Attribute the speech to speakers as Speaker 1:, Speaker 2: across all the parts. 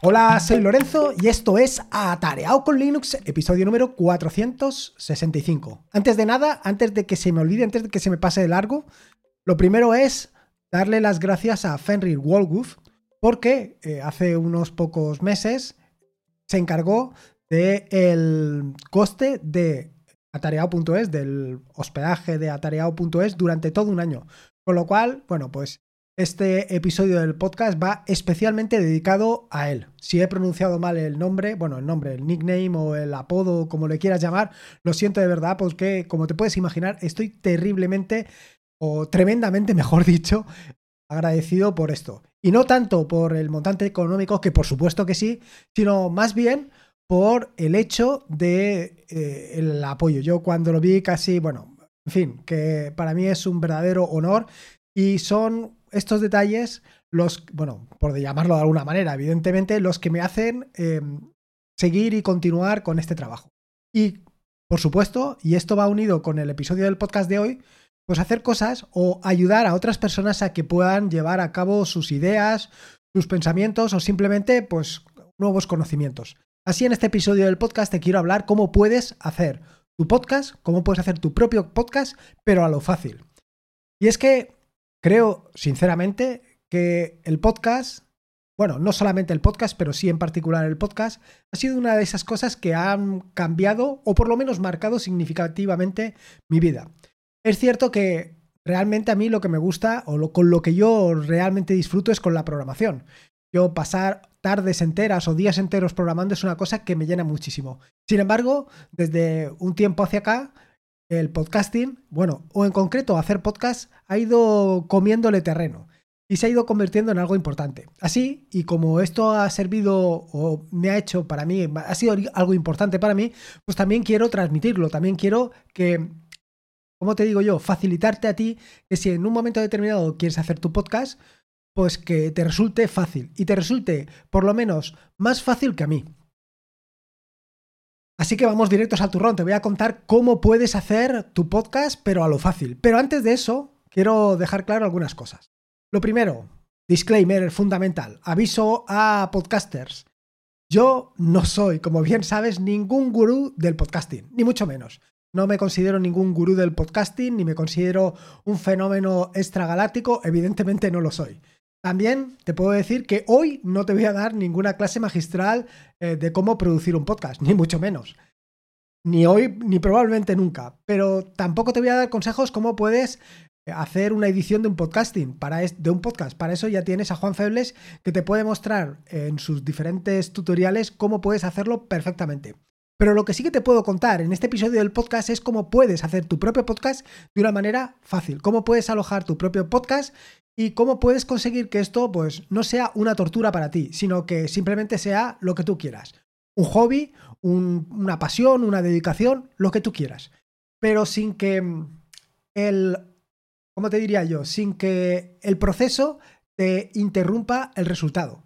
Speaker 1: Hola, soy Lorenzo y esto es Atareado con Linux, episodio número 465. Antes de nada, antes de que se me olvide, antes de que se me pase de largo, lo primero es darle las gracias a Fenrir Wolgoof porque eh, hace unos pocos meses se encargó del coste de atareado.es, del hospedaje de atareado.es durante todo un año. Con lo cual, bueno, pues este episodio del podcast va especialmente dedicado a él. Si he pronunciado mal el nombre, bueno, el nombre, el nickname o el apodo, como le quieras llamar, lo siento de verdad, porque como te puedes imaginar, estoy terriblemente o tremendamente, mejor dicho, agradecido por esto. Y no tanto por el montante económico, que por supuesto que sí, sino más bien por el hecho de eh, el apoyo. Yo cuando lo vi casi, bueno, en fin, que para mí es un verdadero honor y son estos detalles los, bueno, por llamarlo de alguna manera, evidentemente, los que me hacen em, seguir y continuar con este trabajo. Y, por supuesto, y esto va unido con el episodio del podcast de hoy, pues hacer cosas o ayudar a otras personas a que puedan llevar a cabo sus ideas, sus pensamientos o simplemente, pues, nuevos conocimientos. Así, en este episodio del podcast te quiero hablar cómo puedes hacer tu podcast, cómo puedes hacer tu propio podcast, pero a lo fácil. Y es que Creo, sinceramente, que el podcast, bueno, no solamente el podcast, pero sí en particular el podcast, ha sido una de esas cosas que han cambiado o por lo menos marcado significativamente mi vida. Es cierto que realmente a mí lo que me gusta o con lo que yo realmente disfruto es con la programación. Yo pasar tardes enteras o días enteros programando es una cosa que me llena muchísimo. Sin embargo, desde un tiempo hacia acá, el podcasting, bueno, o en concreto hacer podcast, ha ido comiéndole terreno y se ha ido convirtiendo en algo importante. Así, y como esto ha servido o me ha hecho para mí, ha sido algo importante para mí, pues también quiero transmitirlo, también quiero que, como te digo yo, facilitarte a ti que si en un momento determinado quieres hacer tu podcast, pues que te resulte fácil y te resulte por lo menos más fácil que a mí. Así que vamos directos al turrón. Te voy a contar cómo puedes hacer tu podcast, pero a lo fácil. Pero antes de eso, quiero dejar claro algunas cosas. Lo primero, disclaimer fundamental. Aviso a podcasters. Yo no soy, como bien sabes, ningún gurú del podcasting, ni mucho menos. No me considero ningún gurú del podcasting, ni me considero un fenómeno extragaláctico, evidentemente no lo soy. También te puedo decir que hoy no te voy a dar ninguna clase magistral eh, de cómo producir un podcast, ni mucho menos. Ni hoy, ni probablemente nunca. Pero tampoco te voy a dar consejos cómo puedes eh, hacer una edición de un podcasting, para de un podcast. Para eso ya tienes a Juan Febles que te puede mostrar en sus diferentes tutoriales cómo puedes hacerlo perfectamente. Pero lo que sí que te puedo contar en este episodio del podcast es cómo puedes hacer tu propio podcast de una manera fácil, cómo puedes alojar tu propio podcast y cómo puedes conseguir que esto pues no sea una tortura para ti, sino que simplemente sea lo que tú quieras. Un hobby, una pasión, una dedicación, lo que tú quieras. Pero sin que el, ¿cómo te diría yo? Sin que el proceso te interrumpa el resultado.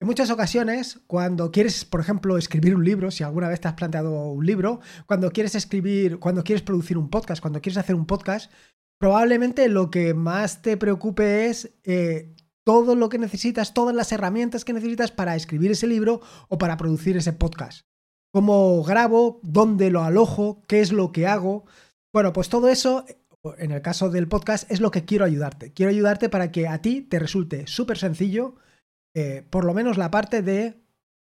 Speaker 1: En muchas ocasiones, cuando quieres, por ejemplo, escribir un libro, si alguna vez te has planteado un libro, cuando quieres escribir, cuando quieres producir un podcast, cuando quieres hacer un podcast, probablemente lo que más te preocupe es eh, todo lo que necesitas, todas las herramientas que necesitas para escribir ese libro o para producir ese podcast. ¿Cómo grabo? ¿Dónde lo alojo? ¿Qué es lo que hago? Bueno, pues todo eso, en el caso del podcast, es lo que quiero ayudarte. Quiero ayudarte para que a ti te resulte súper sencillo, eh, por lo menos la parte de...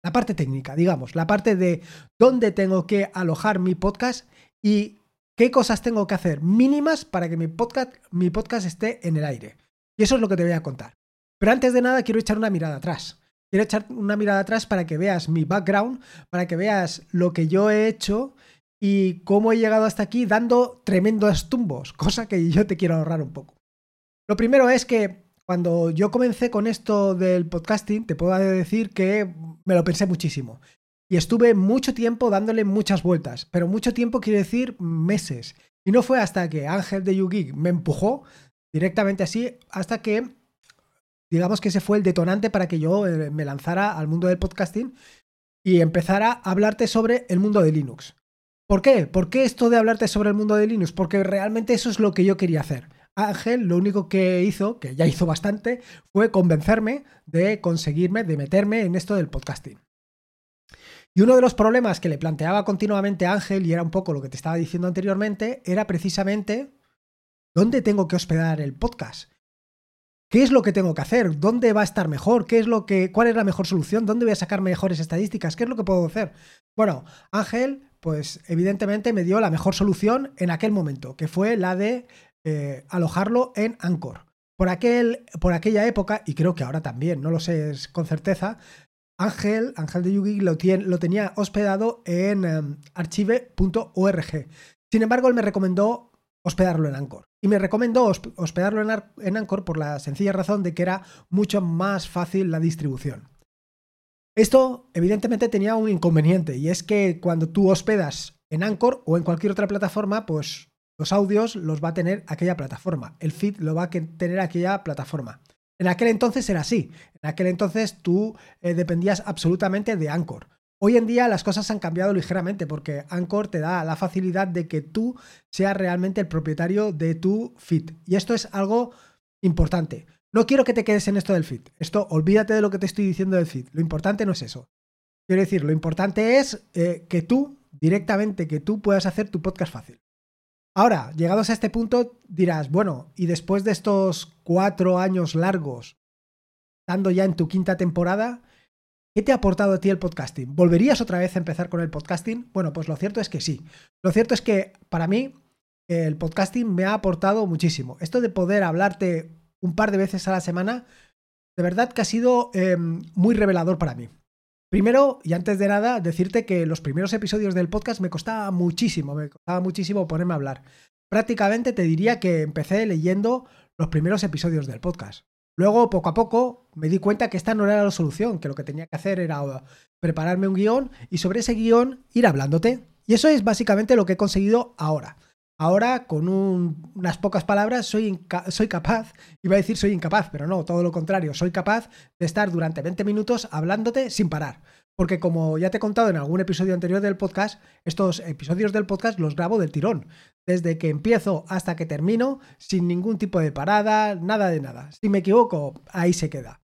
Speaker 1: La parte técnica, digamos, la parte de dónde tengo que alojar mi podcast y qué cosas tengo que hacer mínimas para que mi podcast, mi podcast esté en el aire. Y eso es lo que te voy a contar. Pero antes de nada quiero echar una mirada atrás. Quiero echar una mirada atrás para que veas mi background, para que veas lo que yo he hecho y cómo he llegado hasta aquí dando tremendos tumbos, cosa que yo te quiero ahorrar un poco. Lo primero es que cuando yo comencé con esto del podcasting, te puedo decir que me lo pensé muchísimo. Y estuve mucho tiempo dándole muchas vueltas, pero mucho tiempo quiere decir meses. Y no fue hasta que Ángel de YouGeek me empujó directamente así, hasta que, digamos que ese fue el detonante para que yo eh, me lanzara al mundo del podcasting y empezara a hablarte sobre el mundo de Linux. ¿Por qué? ¿Por qué esto de hablarte sobre el mundo de Linux? Porque realmente eso es lo que yo quería hacer. Ángel lo único que hizo, que ya hizo bastante, fue convencerme de conseguirme, de meterme en esto del podcasting. Y uno de los problemas que le planteaba continuamente a Ángel, y era un poco lo que te estaba diciendo anteriormente, era precisamente dónde tengo que hospedar el podcast. ¿Qué es lo que tengo que hacer? ¿Dónde va a estar mejor? ¿Qué es lo que, ¿Cuál es la mejor solución? ¿Dónde voy a sacar mejores estadísticas? ¿Qué es lo que puedo hacer? Bueno, Ángel, pues evidentemente me dio la mejor solución en aquel momento, que fue la de eh, alojarlo en Anchor. Por, aquel, por aquella época, y creo que ahora también, no lo sé con certeza, Ángel, Ángel de Yugi lo, lo tenía hospedado en em, archive.org. Sin embargo, él me recomendó hospedarlo en Anchor. Y me recomendó hospedarlo en, en Anchor por la sencilla razón de que era mucho más fácil la distribución. Esto evidentemente tenía un inconveniente y es que cuando tú hospedas en Anchor o en cualquier otra plataforma, pues los audios los va a tener aquella plataforma, el feed lo va a tener aquella plataforma. En aquel entonces era así, en aquel entonces tú eh, dependías absolutamente de Anchor. Hoy en día las cosas han cambiado ligeramente porque Anchor te da la facilidad de que tú seas realmente el propietario de tu feed. Y esto es algo importante. No quiero que te quedes en esto del feed. Esto, olvídate de lo que te estoy diciendo del feed. Lo importante no es eso. Quiero decir, lo importante es eh, que tú, directamente, que tú puedas hacer tu podcast fácil. Ahora, llegados a este punto, dirás, bueno, y después de estos cuatro años largos, estando ya en tu quinta temporada, ¿Qué te ha aportado a ti el podcasting? ¿Volverías otra vez a empezar con el podcasting? Bueno, pues lo cierto es que sí. Lo cierto es que para mí el podcasting me ha aportado muchísimo. Esto de poder hablarte un par de veces a la semana, de verdad que ha sido em, muy revelador para mí. Primero, y antes de nada, decirte que los primeros episodios del podcast me costaba muchísimo, me costaba muchísimo ponerme a hablar. Prácticamente te diría que empecé leyendo los primeros episodios del podcast. Luego, poco a poco, me di cuenta que esta no era la solución, que lo que tenía que hacer era prepararme un guion y sobre ese guion ir hablándote. Y eso es básicamente lo que he conseguido ahora. Ahora, con unas pocas palabras, soy, soy capaz, iba a decir soy incapaz, pero no, todo lo contrario, soy capaz de estar durante 20 minutos hablándote sin parar. Porque como ya te he contado en algún episodio anterior del podcast, estos episodios del podcast los grabo del tirón, desde que empiezo hasta que termino, sin ningún tipo de parada, nada de nada. Si me equivoco, ahí se queda.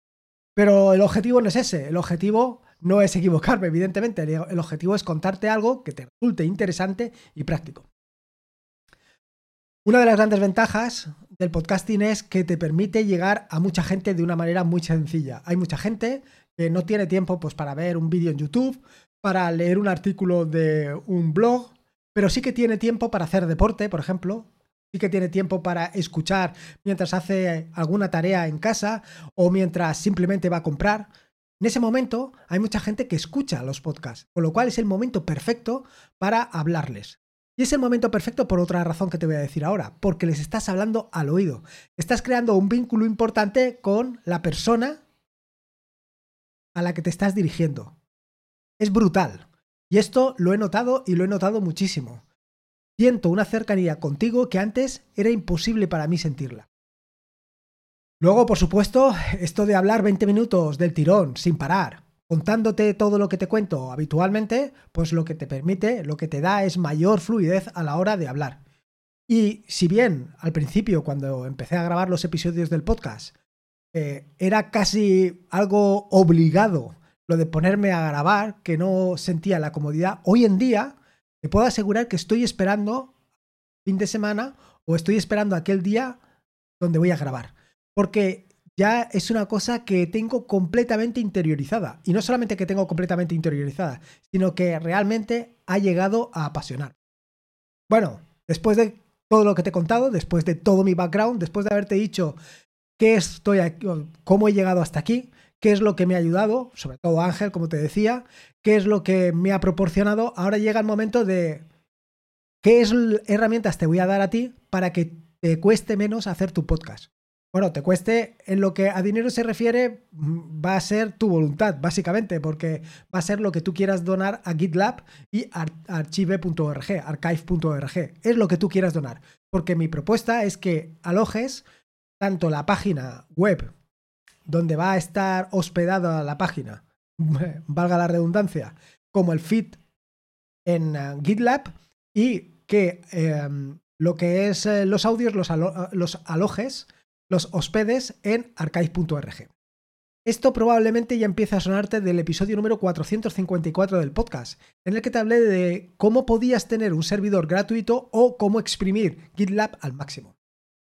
Speaker 1: Pero el objetivo no es ese, el objetivo no es equivocarme, evidentemente, el objetivo es contarte algo que te resulte interesante y práctico. Una de las grandes ventajas del podcasting es que te permite llegar a mucha gente de una manera muy sencilla. Hay mucha gente que no tiene tiempo pues, para ver un vídeo en YouTube, para leer un artículo de un blog, pero sí que tiene tiempo para hacer deporte, por ejemplo. Sí que tiene tiempo para escuchar mientras hace alguna tarea en casa o mientras simplemente va a comprar. En ese momento hay mucha gente que escucha los podcasts, con lo cual es el momento perfecto para hablarles. Y es el momento perfecto por otra razón que te voy a decir ahora, porque les estás hablando al oído. Estás creando un vínculo importante con la persona a la que te estás dirigiendo. Es brutal. Y esto lo he notado y lo he notado muchísimo. Siento una cercanía contigo que antes era imposible para mí sentirla. Luego, por supuesto, esto de hablar 20 minutos del tirón, sin parar, contándote todo lo que te cuento habitualmente, pues lo que te permite, lo que te da es mayor fluidez a la hora de hablar. Y si bien al principio, cuando empecé a grabar los episodios del podcast, eh, era casi algo obligado lo de ponerme a grabar, que no sentía la comodidad, hoy en día te puedo asegurar que estoy esperando fin de semana o estoy esperando aquel día donde voy a grabar. Porque ya es una cosa que tengo completamente interiorizada. Y no solamente que tengo completamente interiorizada, sino que realmente ha llegado a apasionar. Bueno, después de todo lo que te he contado, después de todo mi background, después de haberte dicho qué estoy aquí, cómo he llegado hasta aquí, qué es lo que me ha ayudado, sobre todo Ángel, como te decía, qué es lo que me ha proporcionado, ahora llega el momento de qué herramientas te voy a dar a ti para que te cueste menos hacer tu podcast bueno, te cueste, en lo que a dinero se refiere, mm, va a ser tu voluntad, básicamente, porque va a ser lo que tú quieras donar a GitLab y archive.org, archive.org. Es lo que tú quieras donar. Porque mi propuesta es que alojes tanto la página web, donde va a estar hospedada la página, valga la redundancia, como el feed en uh, GitLab y que em, lo que es eh, los audios, los, los alojes, los hospedes en archive.org. Esto probablemente ya empieza a sonarte del episodio número 454 del podcast, en el que te hablé de cómo podías tener un servidor gratuito o cómo exprimir GitLab al máximo.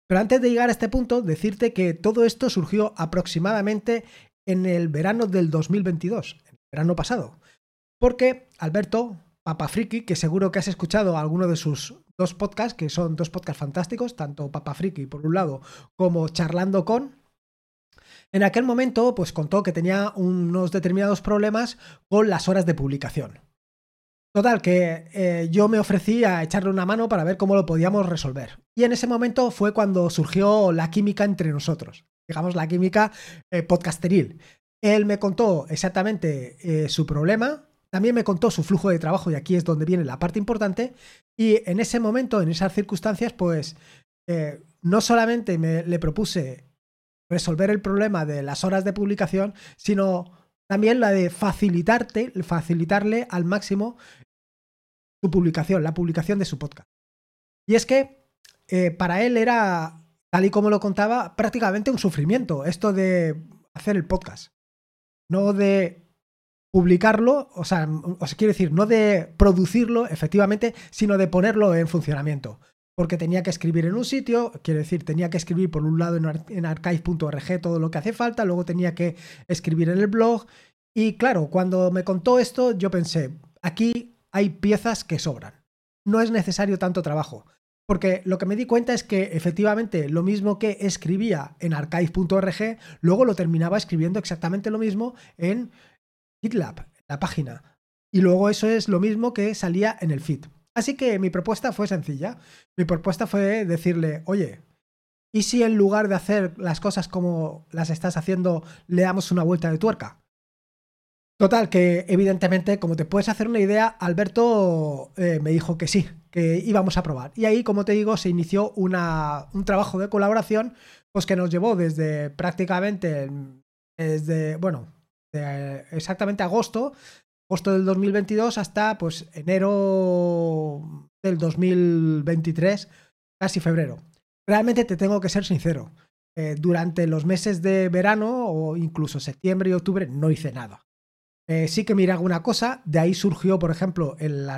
Speaker 1: Pero antes de llegar a este punto, decirte que todo esto surgió aproximadamente en el verano del 2022, el verano pasado. Porque Alberto, Papa Friki, que seguro que has escuchado alguno de sus dos podcasts, que son dos podcasts fantásticos, tanto Papa Friki por un lado como Charlando con, en aquel momento, pues contó que tenía unos determinados problemas con las horas de publicación. Total, que eh, yo me ofrecí a echarle una mano para ver cómo lo podíamos resolver. Y en ese momento fue cuando surgió la química entre nosotros, digamos la química eh, podcasteril. Él me contó exactamente eh, su problema, también me contó su flujo de trabajo y aquí es donde viene la parte importante. Y en ese momento, en esas circunstancias, pues no solamente me, le propuse resolver el problema de las horas de publicación, sino también la de facilitarte, facilitarle al máximo su publicación, la publicación de su podcast. Y es que eh, para él era, tal y como lo contaba, prácticamente un sufrimiento esto de hacer el podcast. No de publicarlo, o sea, o sea, quiero decir, no de producirlo efectivamente, sino de ponerlo en funcionamiento porque tenía que escribir en un sitio, quiero decir, tenía que escribir por un lado en, archive.org todo lo que hace falta, luego tenía que escribir en el blog. Y claro, cuando me contó esto, yo pensé, aquí hay piezas que sobran. No es necesario tanto trabajo. Porque lo que me di cuenta es que efectivamente lo mismo que escribía en archive.org, luego lo terminaba escribiendo exactamente lo mismo en GitLab, la página. Y luego eso es lo mismo que salía en el feed. Así que mi propuesta fue sencilla. Mi propuesta fue decirle, oye, ¿y si en lugar de hacer las cosas como las estás haciendo, le damos una vuelta de tuerca? Total, que evidentemente, como te puedes hacer una idea, Alberto eh, me dijo que sí, que íbamos a probar. Y ahí, como te digo, se inició una, un trabajo de colaboración, pues que nos llevó desde prácticamente, desde, bueno, exactamente agosto agosto del 2022 hasta pues enero del 2023, casi febrero. Realmente te tengo que ser sincero. Eh, durante los meses de verano o incluso septiembre y octubre no hice nada. Eh, sí que miré alguna cosa, de ahí surgió, por ejemplo, el,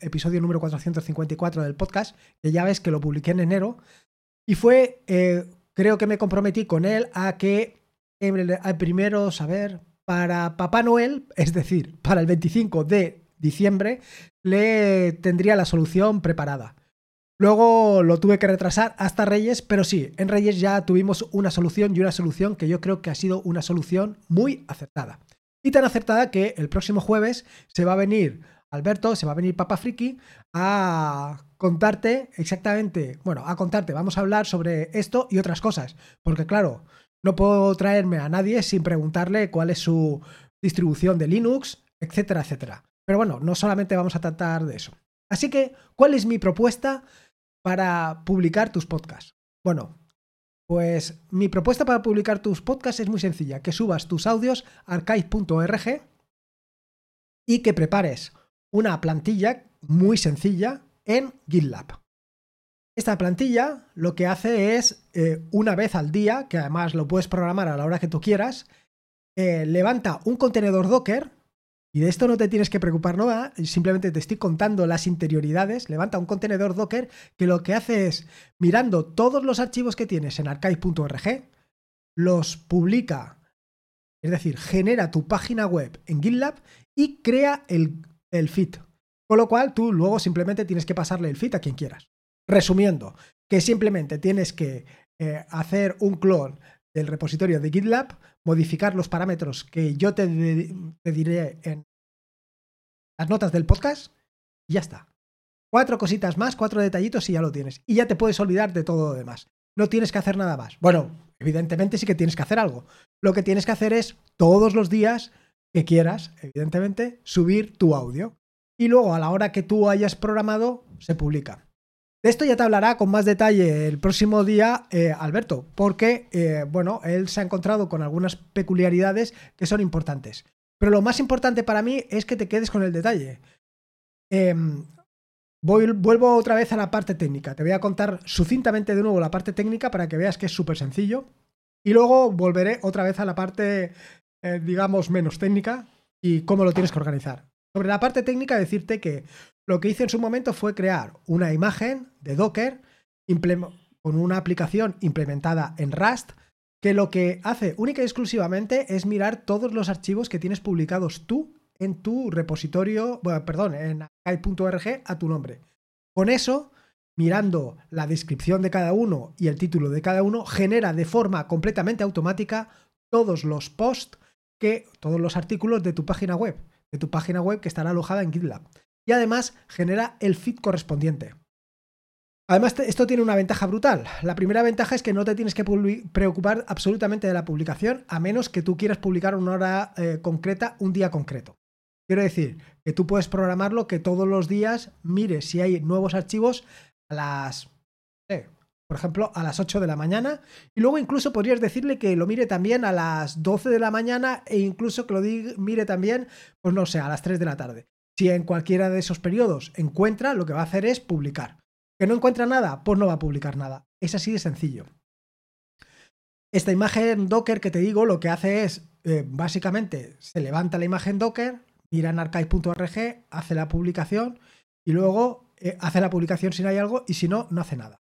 Speaker 1: episodio número 454 del podcast, que ya ves que lo publiqué en enero, y fue, eh, creo que me comprometí con él a que al primero, saber, para Papá Noel, es decir, para el 25 de diciembre, le tendría la solución preparada. Luego lo tuve que retrasar hasta Reyes, pero sí, en Reyes ya tuvimos una solución y una solución que yo creo que ha sido una solución muy acertada. Y tan acertada que el próximo jueves se va a venir Alberto, se va a venir Papa Friki a contarte exactamente, bueno, a contarte, vamos a hablar sobre esto y otras cosas, porque claro, no puedo traerme a nadie sin preguntarle cuál es su distribución de Linux, etcétera, etcétera. Pero bueno, no solamente vamos a tratar de eso. Así que, ¿cuál es mi propuesta para publicar tus podcasts? Bueno, pues mi propuesta para publicar tus podcasts es muy sencilla, que subas tus audios a archive.org y que prepares una plantilla muy sencilla en GitLab. Esta plantilla lo que hace es, eh, una vez al día, que además lo puedes programar a la hora que tú quieras, eh, levanta un contenedor Docker, y de esto no te tienes que preocupar nada, simplemente te estoy contando las interioridades, levanta un contenedor Docker que lo que hace es, mirando todos los archivos que tienes en archive.org, los publica, es decir, genera tu página web en GitLab y crea el, el feed. Con lo cual tú luego simplemente tienes que pasarle el feed a quien quieras. Resumiendo, que simplemente tienes que eh, hacer un clon del repositorio de GitLab, modificar los parámetros que yo te, diré en las notas del podcast y ya está. Cuatro cositas más, cuatro detallitos y ya lo tienes. Y ya te puedes olvidar de todo lo demás. No tienes que hacer nada más. Bueno, evidentemente sí que tienes que hacer algo. Lo que tienes que hacer es todos los días que quieras, evidentemente, subir tu audio. Y luego a la hora que tú hayas programado, se publica. De esto ya te hablará con más detalle el próximo día eh, Alberto, porque, eh, bueno, él se ha encontrado con algunas peculiaridades que son importantes. Pero lo más importante para mí es que te quedes con el detalle. Em, vuelvo otra vez a la parte técnica. Te voy a contar sucintamente de nuevo la parte técnica para que veas que es súper sencillo. Y luego volveré otra vez a la parte, eh, digamos, menos técnica y cómo lo tienes que organizar. Sobre la parte técnica, decirte que lo que hice en su momento fue crear una imagen de Docker con una aplicación implementada en Rust que lo que hace única y exclusivamente es mirar todos los archivos que tienes publicados tú en tu repositorio, bueno, perdón, en archive.org a tu nombre. Con eso, mirando la descripción de cada uno y el título de cada uno, genera de forma completamente automática todos los posts que, todos los artículos de tu página web, de tu página web que estará alojada en GitLab. Y además genera el feed correspondiente. Además, esto tiene una ventaja brutal. La primera ventaja es que no te tienes que preocupar absolutamente de la publicación, a menos que tú quieras publicar una hora eh, concreta, un día concreto. Quiero decir que tú puedes programarlo que todos los días mires si hay nuevos archivos a las, por ejemplo, a las 8 de la mañana. Y luego incluso podrías decirle que lo mire también a las 12 de la mañana e incluso que lo mire también, pues no sé, a las 3 de la tarde. Si en cualquiera de esos periodos encuentra, lo que va a hacer es publicar. ¿Que no encuentra nada? Pues no va a publicar nada. Es así de sencillo. Esta imagen Docker que te digo lo que hace es, eh, básicamente, se levanta la imagen Docker, mira en archive.org, hace la publicación y luego eh, hace la publicación si hay algo y si no, no hace nada.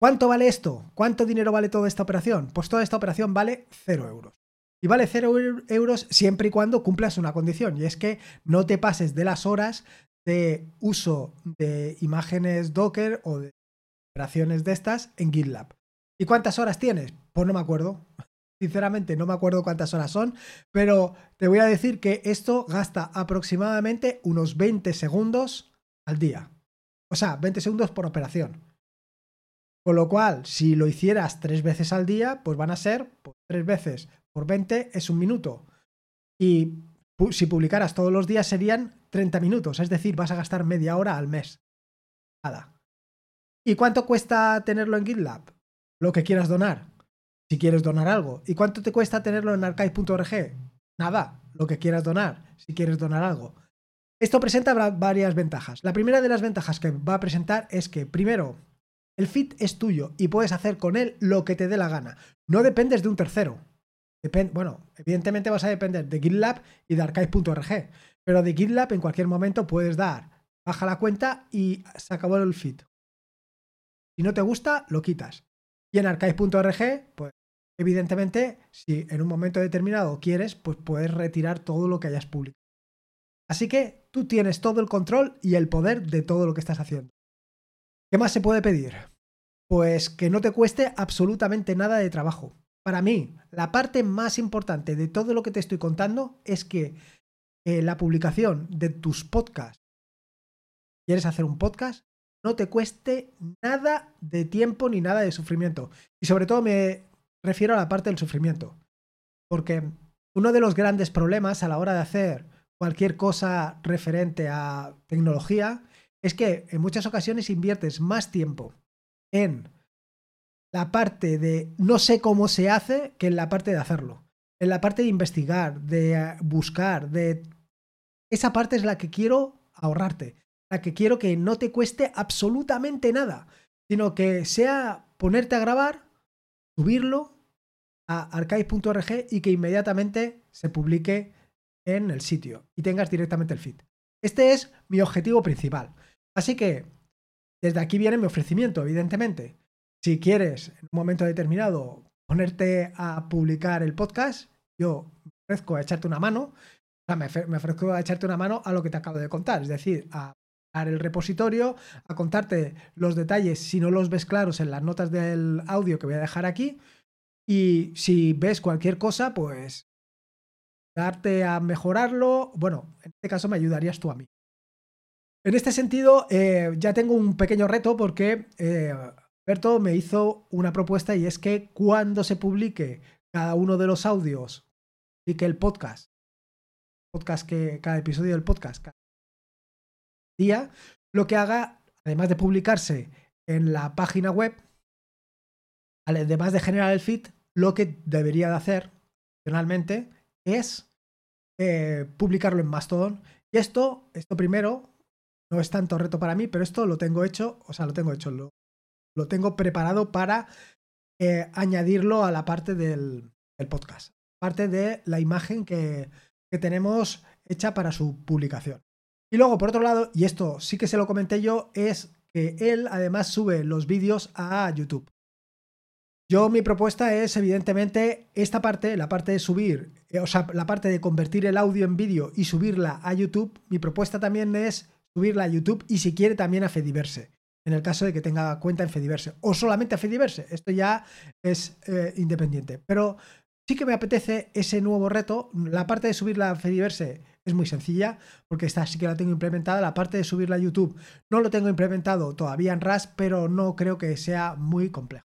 Speaker 1: ¿Cuánto vale esto? ¿Cuánto dinero vale toda esta operación? Pues toda esta operación vale 0 euros. Y vale 0 euros siempre y cuando cumplas una condición, y es que no te pases de las horas de uso de imágenes Docker o de operaciones de estas en GitLab. ¿Y cuántas horas tienes? Pues no me acuerdo. Sinceramente, no me acuerdo cuántas horas son, pero te voy a decir que esto gasta aproximadamente unos 20 segundos al día. O sea, 20 segundos por operación. Con lo cual, si lo hicieras tres veces al día, pues van a ser pues, tres veces por 20 es un minuto. Y si publicaras todos los días serían 30 minutos, es decir, vas a gastar media hora al mes. Nada. ¿Y cuánto cuesta tenerlo en GitLab? Lo que quieras donar si quieres donar algo. ¿Y cuánto te cuesta tenerlo en archive.org? Nada, lo que quieras donar, si quieres donar algo. Esto presenta varias ventajas. La primera de las ventajas que va a presentar es que, primero, el feed es tuyo y puedes hacer con él lo que te dé la gana. No dependes de un tercero. Bueno, evidentemente vas a depender de GitLab y de archive.org, pero de GitLab en cualquier momento puedes dar, baja la cuenta y se acabó el feed. Si no te gusta, lo quitas. Y en archive.org, pues Evidentemente, si en un momento determinado quieres, pues puedes retirar todo lo que hayas publicado. Así que tú tienes todo el control y el poder de todo lo que estás haciendo. ¿Qué más se puede pedir? Pues que no te cueste absolutamente nada de trabajo. Para mí, la parte más importante de todo lo que te estoy contando es que eh, la publicación de tus podcasts, quieres hacer un podcast, no te cueste nada de tiempo ni nada de sufrimiento. Y sobre todo me refiero a la parte del sufrimiento. Porque uno de los grandes problemas a la hora de hacer cualquier cosa referente a tecnología es que en muchas ocasiones inviertes más tiempo en la parte de no sé cómo se hace que en la parte de hacerlo. En la parte de investigar, de buscar, de... Esa parte es la que quiero ahorrarte, la que quiero que no te cueste absolutamente nada, sino que sea ponerte a grabar, subirlo a archive.org y que inmediatamente se publique en el sitio y tengas directamente el feed. Este es mi objetivo principal. Así que desde aquí viene mi ofrecimiento, evidentemente. Si quieres en un momento determinado ponerte a publicar el podcast, yo me ofrezco a echarte una mano. O sea, me ofrezco a echarte una mano a lo que te acabo de contar, es decir, a dar el repositorio, a contarte los detalles si no los ves claros en las notas del audio que voy a dejar aquí. Y si ves cualquier cosa, pues darte a mejorarlo. Bueno, en este caso me ayudarías tú a mí. En este sentido, eh, ya tengo un pequeño reto porque eh, Alberto me hizo una propuesta y es que cuando se publique cada uno de los audios y que el podcast, podcast que cada episodio del podcast, día, lo que haga, además de publicarse en la página web, además de generar el feed, lo que debería de hacer, finalmente, es eh, publicarlo en Mastodon. Y esto, esto primero, no es tanto reto para mí, pero esto lo tengo hecho, o sea, lo tengo hecho, lo, lo tengo preparado para eh, añadirlo a la parte del, podcast, parte de la imagen que, que tenemos hecha para su publicación. Y luego, por otro lado, y esto sí que se lo comenté yo, es que él además sube los vídeos a YouTube. Yo mi propuesta es evidentemente esta parte, la parte de subir, eh, o sea, la parte de convertir el audio en vídeo y subirla a YouTube. Mi propuesta también es subirla a YouTube y si quiere también a Fediverse, en el caso de que tenga cuenta en Fediverse o solamente a Fediverse. Esto ya es eh, independiente. Pero sí que me apetece ese nuevo reto. La parte de subirla a Fediverse es muy sencilla porque esta sí que la tengo implementada. La parte de subirla a YouTube no lo tengo implementado todavía en RAS, pero no creo que sea muy complejo.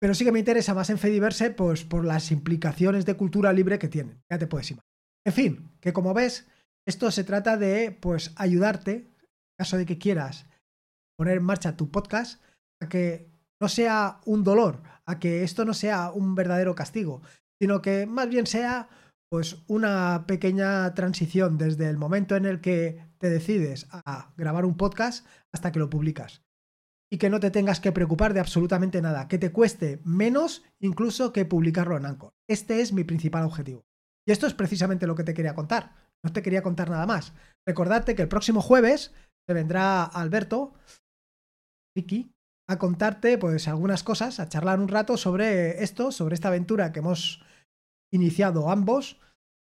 Speaker 1: Pero sí que me interesa más en Fediverse pues, por las implicaciones de cultura libre que tienen. Ya te puedes imaginar. En fin, que como ves, esto se trata de pues, ayudarte, en caso de que quieras poner en marcha tu podcast, a que no sea un dolor, a que esto no sea un verdadero castigo, sino que más bien sea pues una pequeña transición desde el momento en el que te decides a grabar un podcast hasta que lo publicas y que no te tengas que preocupar de absolutamente nada, que te cueste menos incluso que publicarlo en Anchor. Este es mi principal objetivo. Y esto es precisamente lo que te quería contar. No te quería contar nada más. Recordarte que el próximo jueves te vendrá Alberto, Ricky, a contarte pues algunas cosas, a charlar un rato sobre esto, sobre esta aventura que hemos iniciado ambos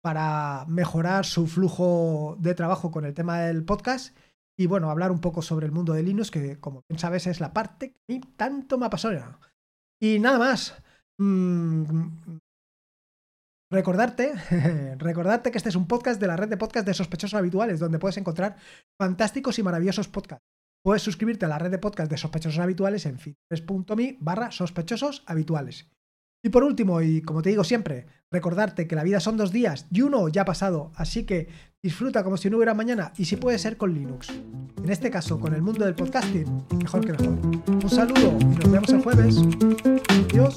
Speaker 1: para mejorar su flujo de trabajo con el tema del podcast y bueno, hablar un poco sobre el mundo de Linux, que como bien sabes es la parte que a mí tanto me apasiona. Y nada más. Mm, recordarte, recordarte que este es un podcast de la red de podcast de sospechosos habituales, donde puedes encontrar fantásticos y maravillosos podcasts. Puedes suscribirte a la red de podcast de sospechosos habituales en fit3.me barra sospechosos habituales. Y por último, y como te digo siempre, recordarte que la vida son dos días y uno ya ha pasado, así que disfruta como si no hubiera mañana y si puede ser con Linux. En este caso, con el mundo del podcasting, mejor que mejor. Un saludo y nos vemos el jueves. Adiós.